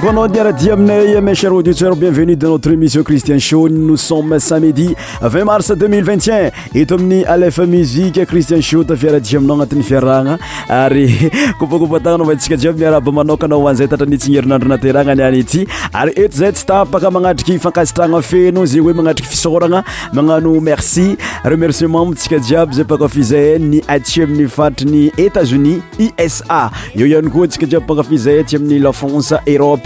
kanao niaradi aminay ma cher auditeur bienvenu dan notre émission christian sho nosomme samedi 0 mars 2021 eto amin'ny alefa muiqe christin aaaa ayeeinsaia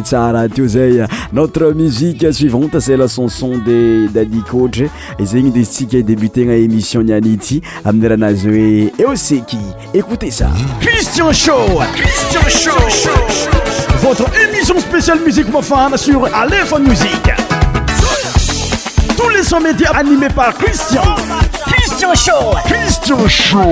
notre musique suivante c'est la chanson de Daddy Coach zegny a débuté en émission niany l'émission amin'ny et aussi qui écoutez ça Christian Show Christian Show votre émission spéciale musique femme sur Aleph Musique tous les sons médias animés par Christian Christian Show Christian Show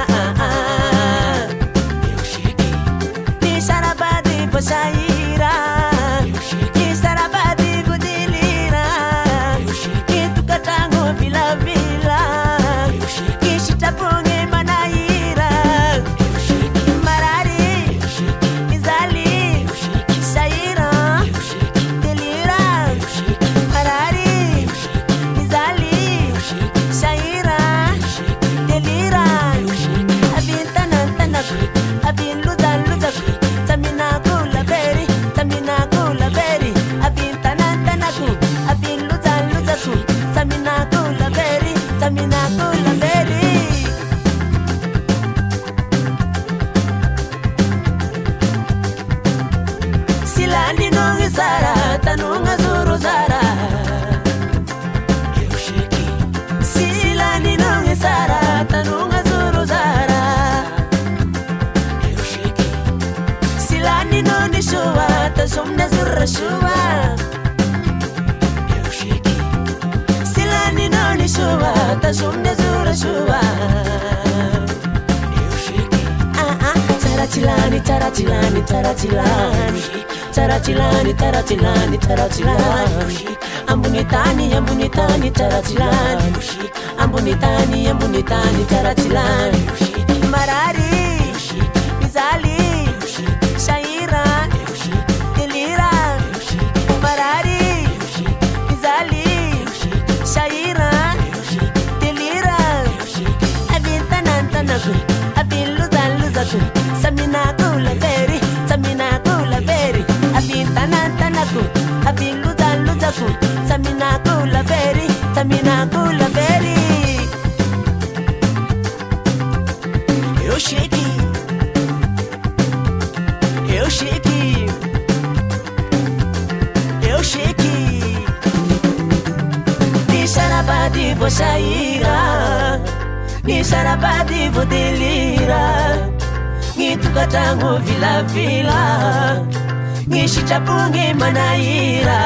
Silani تشمنا زر الشوبة سلاني نوني شوبة تشمنا زر الشوبة Taratilani, taratilani, taratilani Taratilani, taratilani, taratilani Ambunitani, ambunitani, taratilani Ambunitani, ambunitani, taratilani Marari Samina saminako la beri saminako la beri abitanantanaku abingudaluzaku samina la beri samina la beri eu cheguei eu cheguei eu cheguei Nisharabadi vou sair Nisharabadi vou delirar tukatangu vilavila vilafila ngishichapungi manaira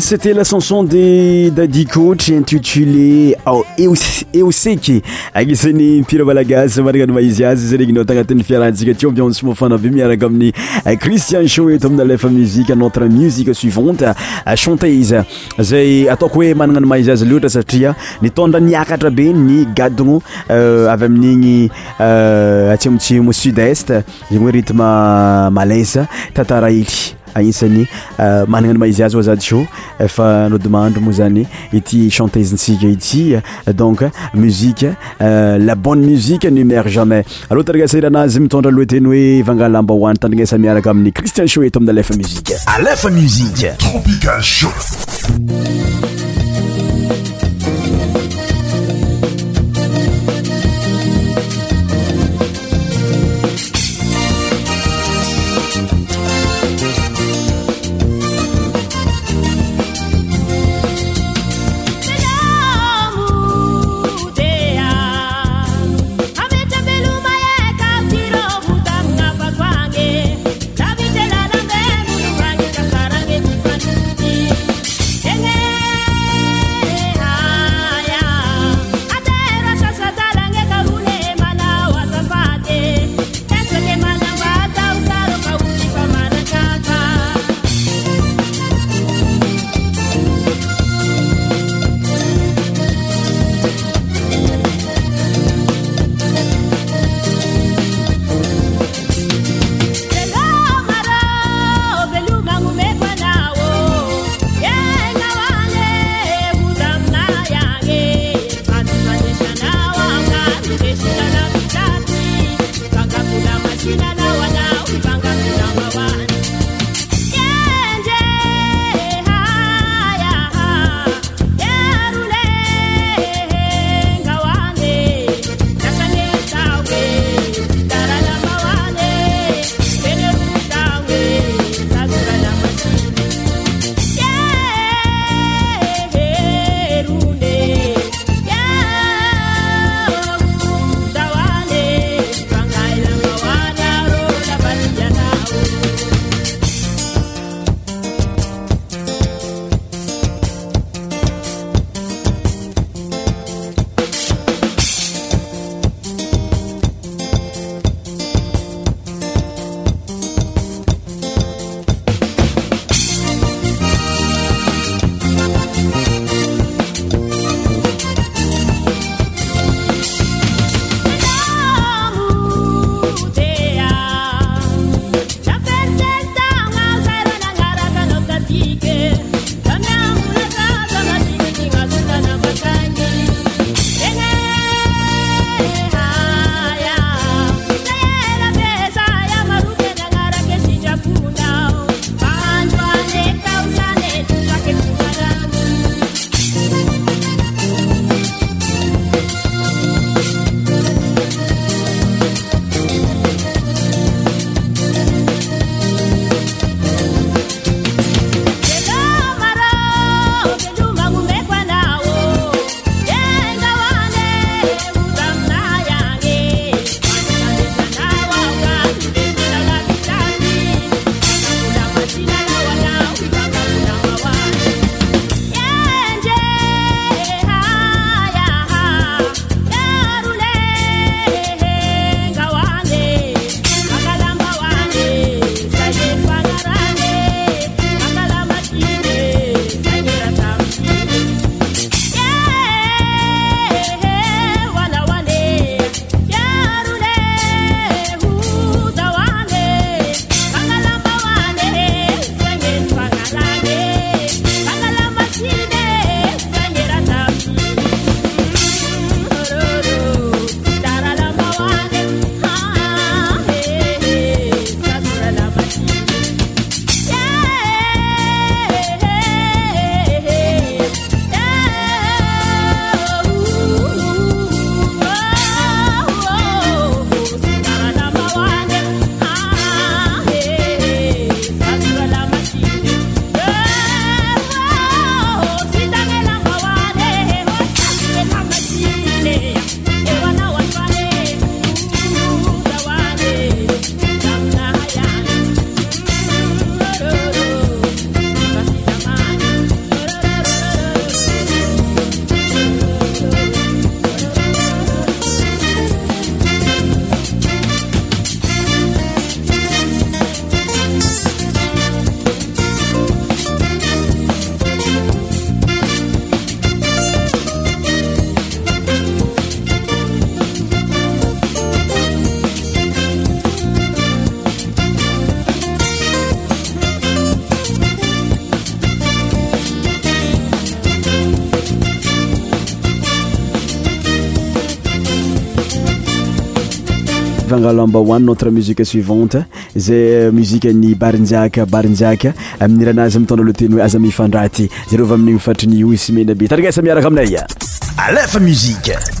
ct la chanson de dadikotr intitulé esek azany mpiralagaz manana y mazy azy zregntanatin'y fiarahatsika tmisymafana be miaraka amin'ny cristian soeto ami'nylfa musiqe notre musiqe suivante chants zay ato oemanana y ahzyaz eatrasatria itondra niakatra be ny gadno euh, avy amin'igny euh, atsi motsi m sud est zegny oe rtme malaise tataraey agnisany euh, managna any mahaizy azy oazad sho efa no demandro moa zany ity chante izintsika ity donc muziqe euh, la bonne musique numère jamais aloha tandragnasa iranazy mitondra aloha teny hoe vangalamba hoany tandranasa miaraka amin'ny cristian shoeto amin'ny alefa muzique alefa musique tropical show fangalamba one notre musique suivante zay muzike ny barinjiaka barinjiaka ami'niranazy mitondra loha teny hoe aza mifandraa ty zareo ava amin'gny fatrinyo symena be tarigasa miaraka aminay alefa musiqe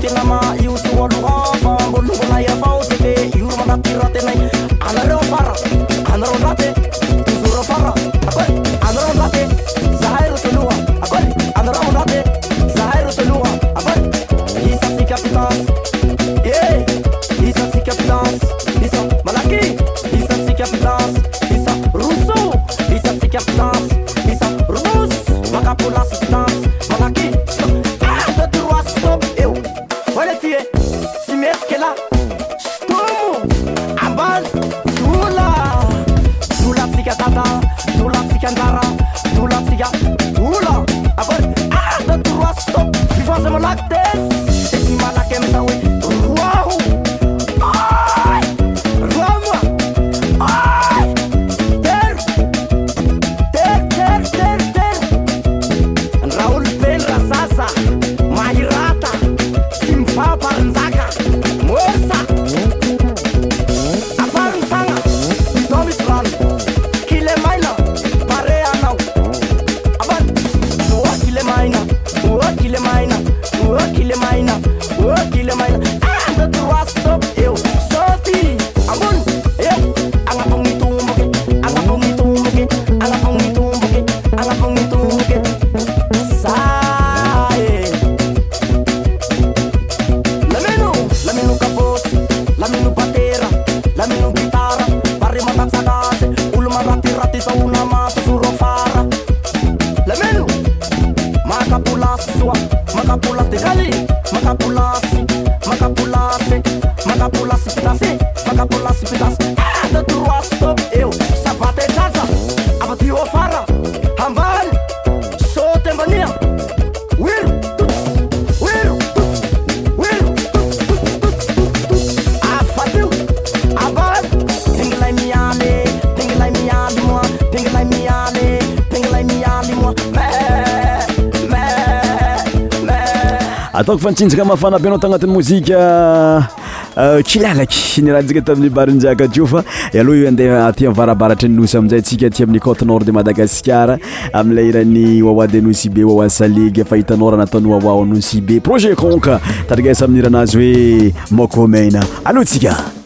ratina ma iu si wa luga fa gon luga na ya fa o se be iu ma na ti ratina ana ro fara ana ro ratina agayagamaaayamomm ataoko fa nitsinjaka mafana be anao tagnatin'ny mozika kilalaky inirahanjika tamin'ny barinynjaka teo fa aloha io andeha ty m'varabaratra ninosy aminzay ntsika ti amin'ny cote nord de madagascar amilay rany wawa de nosi be wawa salege fahitanao raha nataon'ny wawao anosi be projet conk tatrigkasa aminiranazy hoe mokomena aloatsika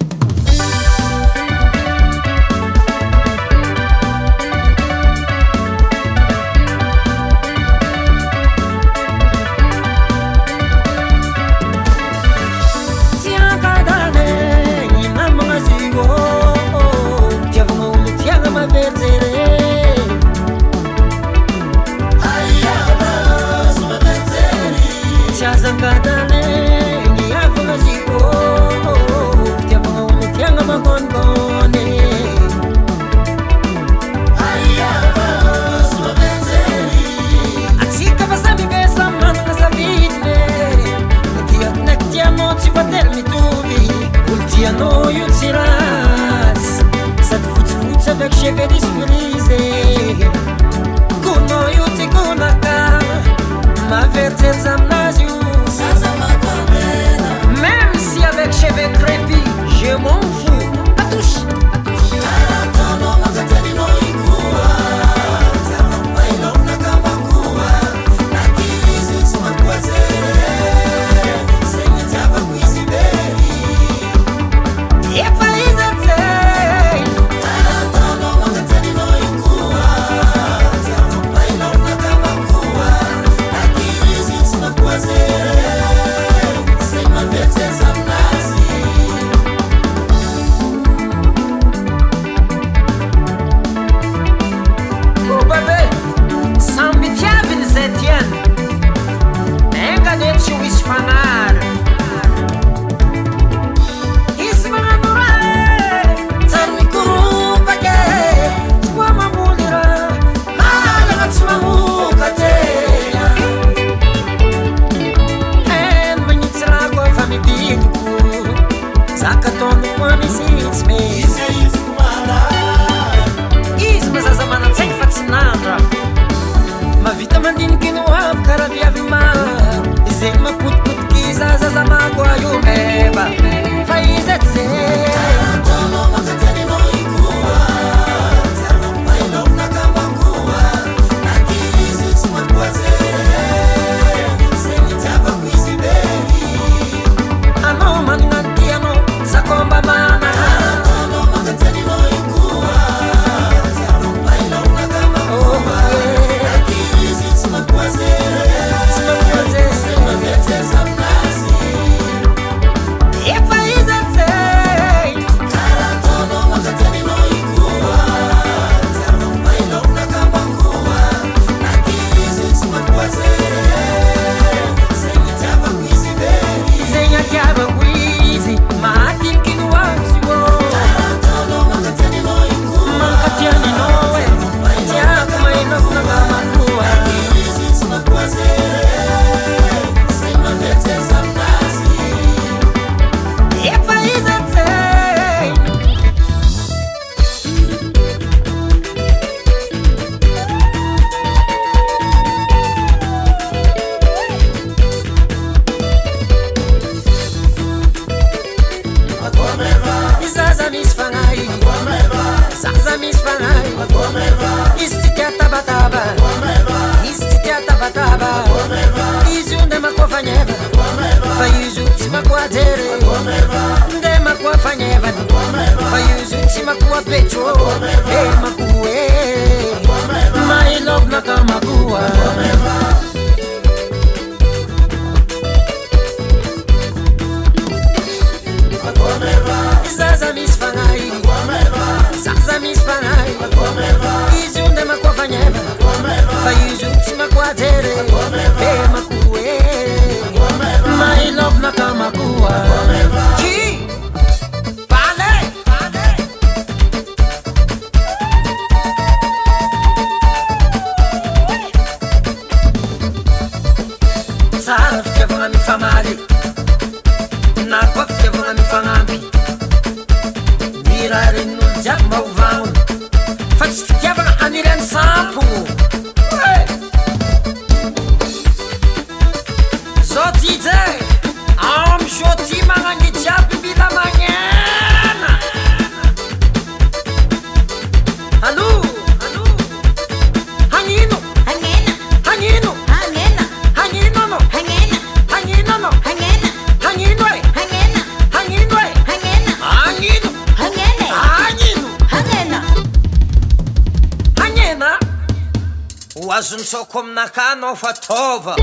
sו кom нaка nוfa tוva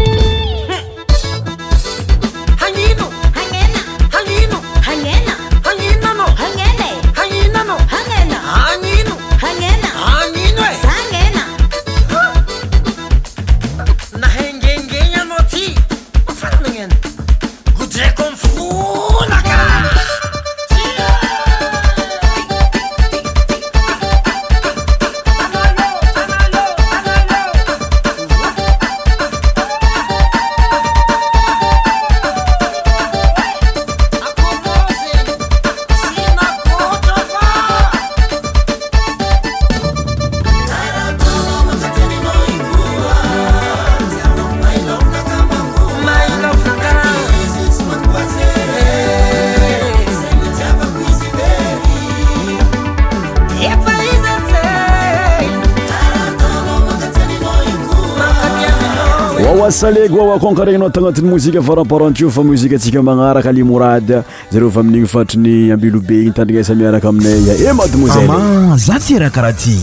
salego aakonkaregninao tagnatin'ny mozika varamparantio fa mozika antsika manaraka alimoradya zareo va amin'igny fatriny ambelobe iny tandrinasa miaraka aminay a e, e madymoma za tyahakaraha ty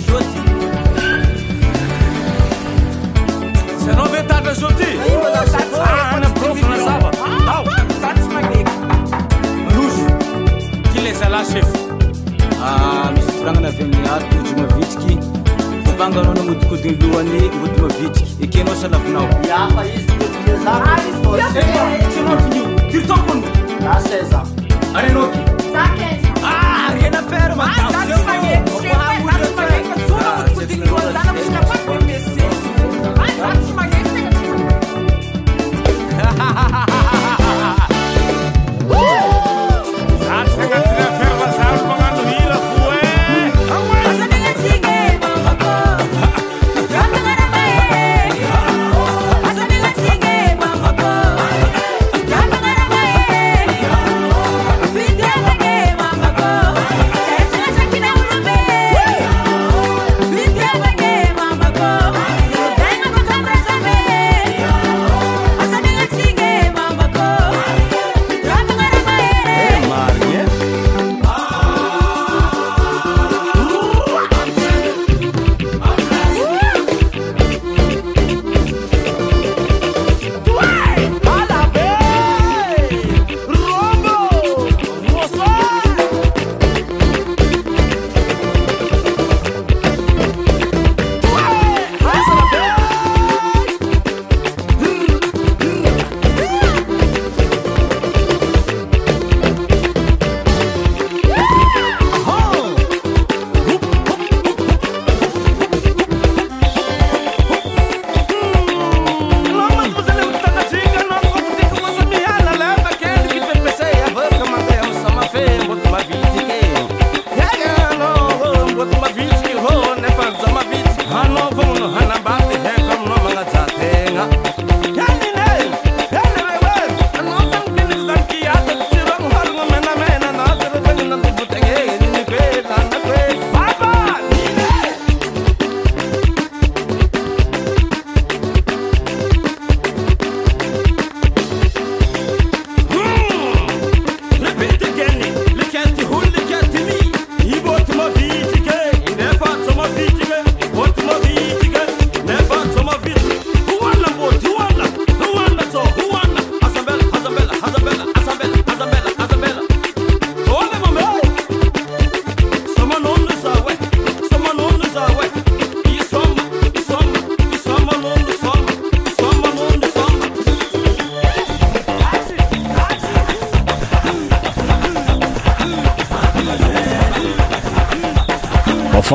Josi. Se non vete avè joti. A anè prof nan sava. Tau. Rouge. Ki lè se la chef. Ah, Misy firagnana avy amin'ny ato ody mavitiky. Fampanganao namodikodigny lohany ody mavitiky. Ekenao salavinao. Iafa izy Allez, Noki. Ah, rien à faire, maintenant. Ah, quando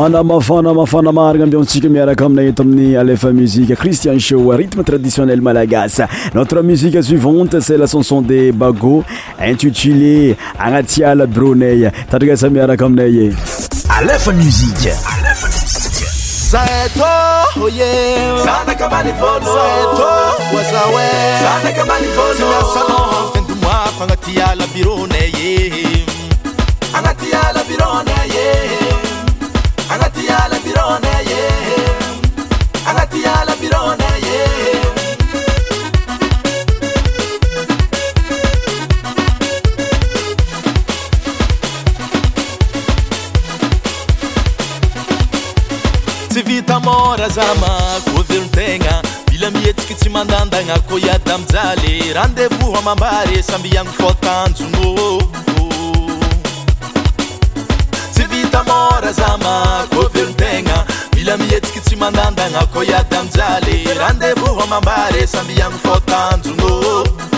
anamafana mafana maarina ambiontsika miaraka aminay ta amin'ny alefa musike christian shaw rythme traditionnel malagas notre musique suivante cest lacanson de bago intitulé agnatiala broney tadriasa miaraka aminaye alefa musike gnako iaty mijale ra ndevoha mambary sambiagna fô tanjogno tsy vita môra za ma kovenotegna mila mihetsiky tsy mandanda gnako iaty amijale ra ndevoha mambary sambiagna fô tanjognô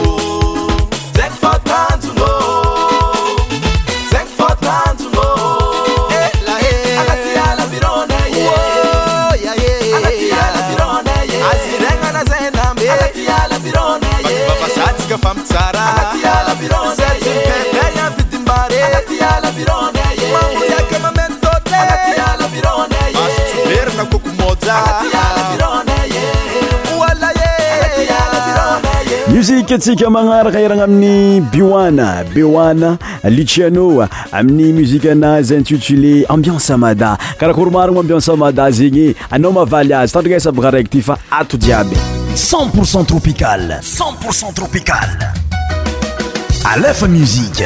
atsika magnaraka irana amin'ny bioana beoana luciano amin'ny musika-anazy intitulé ambianse mada karakory marogna m ambianse mada zegny anao mavaly azy tandrika esa bakaraiky ty fa ato jiaby 1enpourcent tropical centpourcent tropicale alefa musike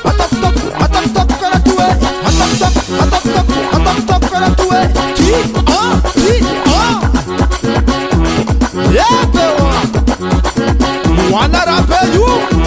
One that I pay you.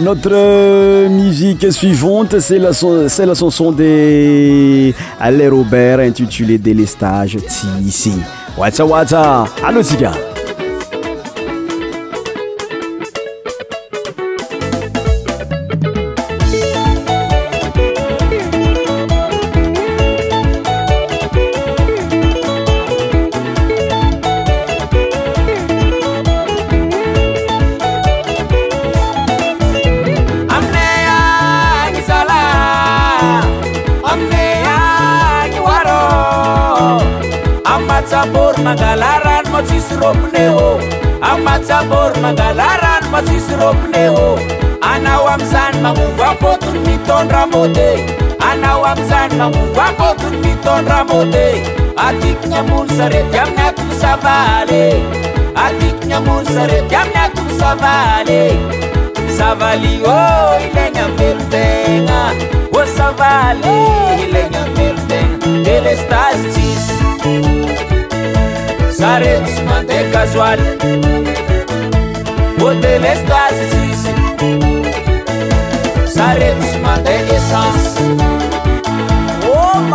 Notre euh, musique suivante, c'est la, chanson des Robert intitulée Délestage Tissi. What's up, what's up? oe atiknamosaretiamino svale atikonyamonsaret amiakmsavle savali o oh, ilena oh, vertena osavale ilena vertena elestazis sarets mante kazualy ote oh, lestazzisare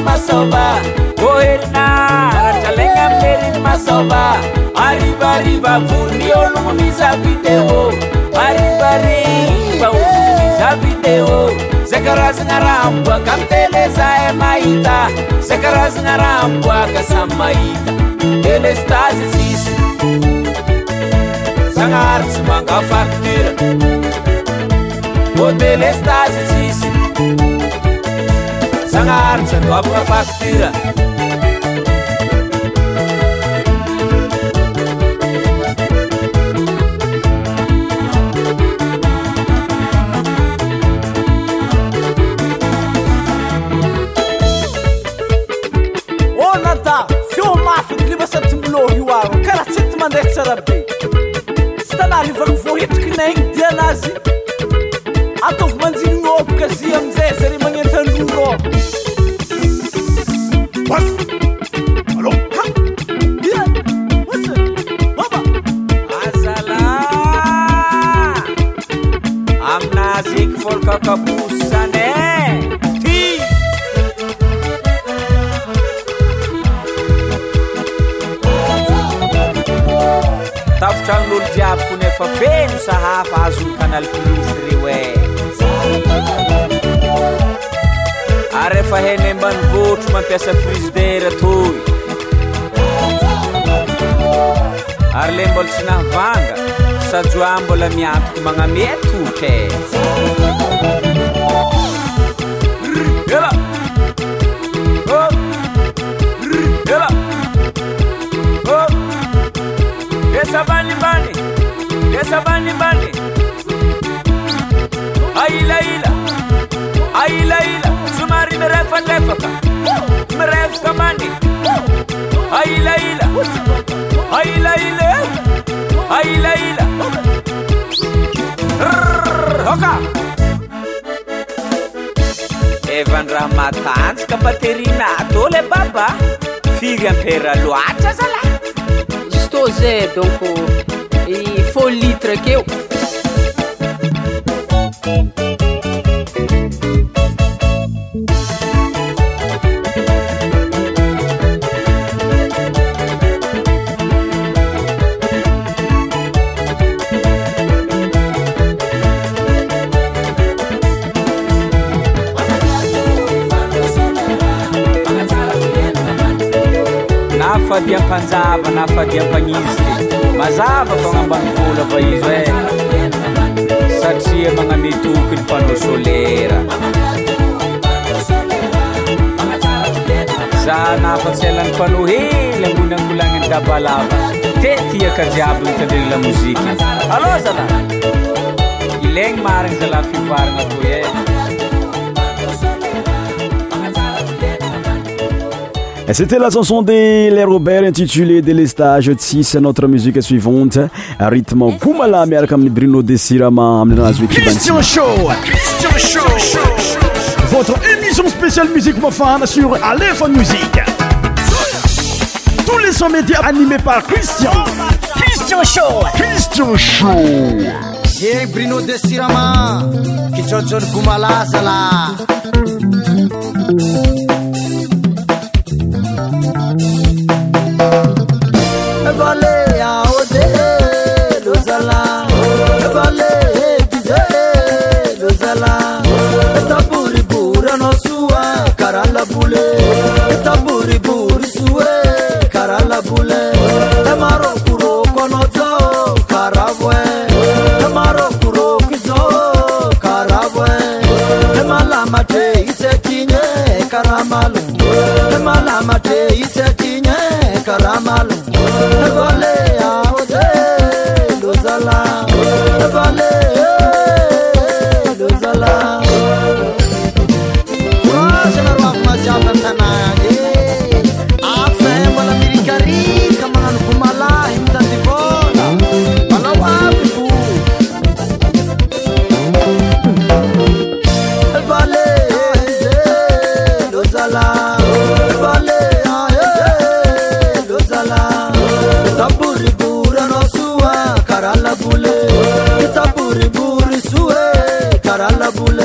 k heria traleka mleriny masoa arivaryva vonialoomiza video arivariba oloomiza video zakarazagnaramboa kamtelezaa maita zakarazagnaraamboa ka samy maita telestazy sys sagnaharyzy manga factura ô teleestazy sisy anaarzanoabavatiraô nada feo mafydolimasatimolorioar karatsety mandetsarabeo sytanarivano voito kinan dianazi jiabikonefa peny sahafa azony kanalposy ireo e ary efa hanambanibotro e mampiasa prus dera tony ary la mbola sy nahavanga sajoa mbola miampiko magnamea toto e amany manyailaila ailaila somary mirefalefaka mirefaka many ailai aila ailailaka evandraha matanjaka mbatehrina tô le baba firy amperaloatra zala jistoza donko E folitra que eu. nafa dia mpanjava nafa dia mpagnizika mazava fôgnambani vola fa izy e satria magnametokony pana solera zaha nafatselany pano heny la monanolaniny dapalava di tiaka jiabony taleny lamoziky alôzala ilaigny marina zala fivarana vo e eh. C'était la chanson des Les Robert intitulée Délestage 6. Notre musique suivante, rythme Kumala, mais comme Bruno Desirama, Christian Show, Christian Show, votre émission spéciale musique profane sur Aleph Music. Tous les sons médias animés par Christian. Christian Show, Christian Show. ये Bruno देसिरामा किचोचोन Kumala, là ebole aode lozala ebole ebije lozala etaburi bura nosuwa karala bule etaburi buri suwe karala bule emaroko balẹ̀. para la bula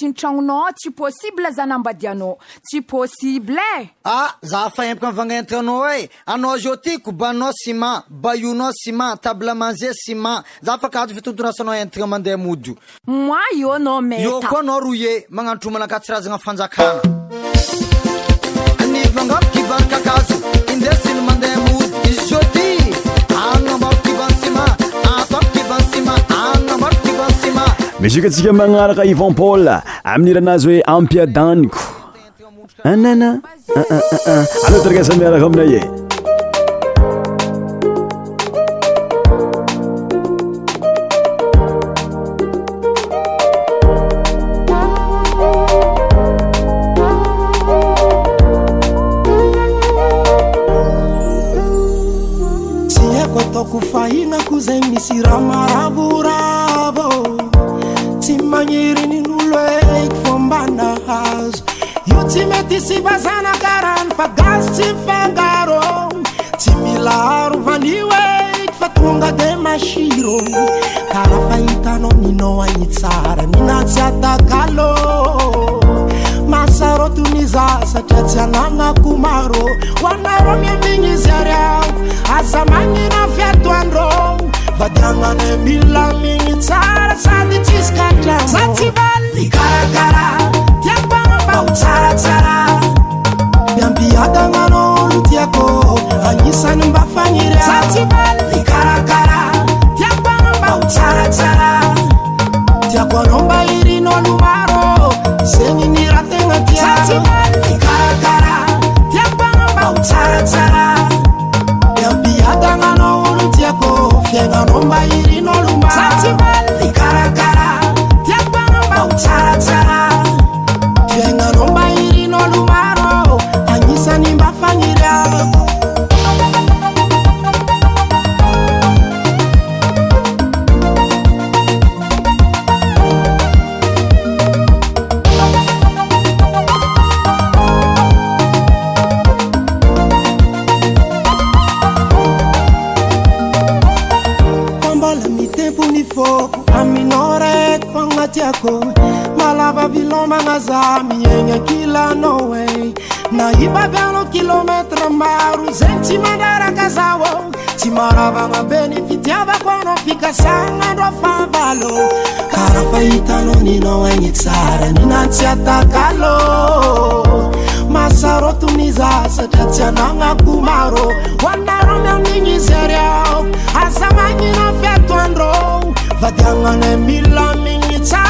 synitragnonao tsy possible zany ambadianao tsy possible ai e! ah za fa empaka am'vana entignanao ai e. anao zôo ty kobainao sima bayonao sima table manger sima za afa kazo fitontond rasanao e intagna mandeha mody o moa io ana maiôt akoa ana roulle magnanotr o mana akatsirazagna afanjakana maisieur qua tsika maagnaraka ivant pal aminiranazo ho ampia daniko anana alaha tarkasamerakamina ye faarôtsy milarovanioety fa tonga de masirô karahafahitanao mina agny tsara minatsy atakalô masarotoniza satria tsy anagnako marô ho ainarô miamigny izy aryao aza manina fiatoandrô va diagnane milamigny tsara sady tsisykatrazatsy vanykaaadiampaaao ta سنبفر manazam agny akilanao e eh. naibabyanao kilômetra maro zegny tsy mandraraka za tsy maravagnabenyfiiavako anao fikasanandr favalô karafahitanaoninao agnytsaranatsyataklô masarotonyzasadra tsy anagnako marô oannarmyaigny zyryao azamagnina fiatoandr va diagnane milamignytsa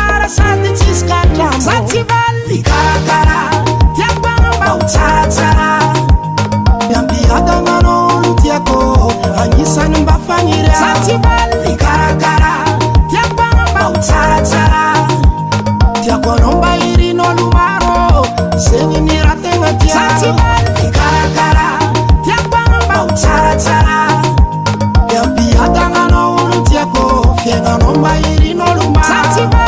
ampiataana olo iako agnisany mba faniyiakoana mba irinalomar zegny nira-tena iampiataana olo iak iaiaa mba ii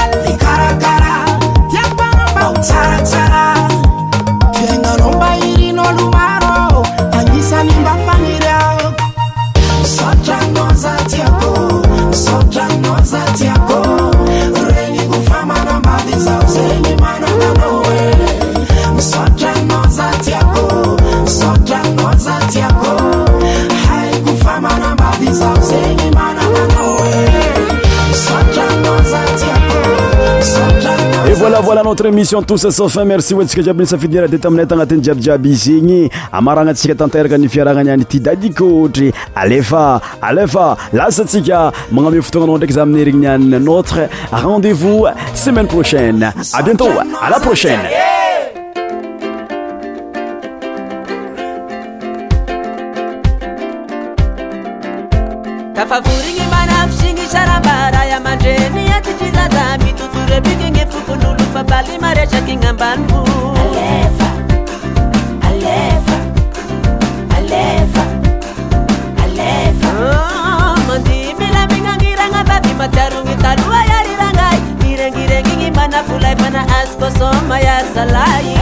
voilà notre émission tous a sa fin merci oatsika diabini sa fidinira de taminaytanatiny diabydiaby izigny amaragna tsika tanteraka nifiaragnani any tydadikotry alefa alefa lasa tsika magname fotoagnanande examinerigny nian notre rendez-vous semaine prochaine a bientôt à la prochaine ngambanbu oh, mandimilamingangirangambakimatarungi taluayariranggai irenggi rengingi mana fulai mana askosomaya salai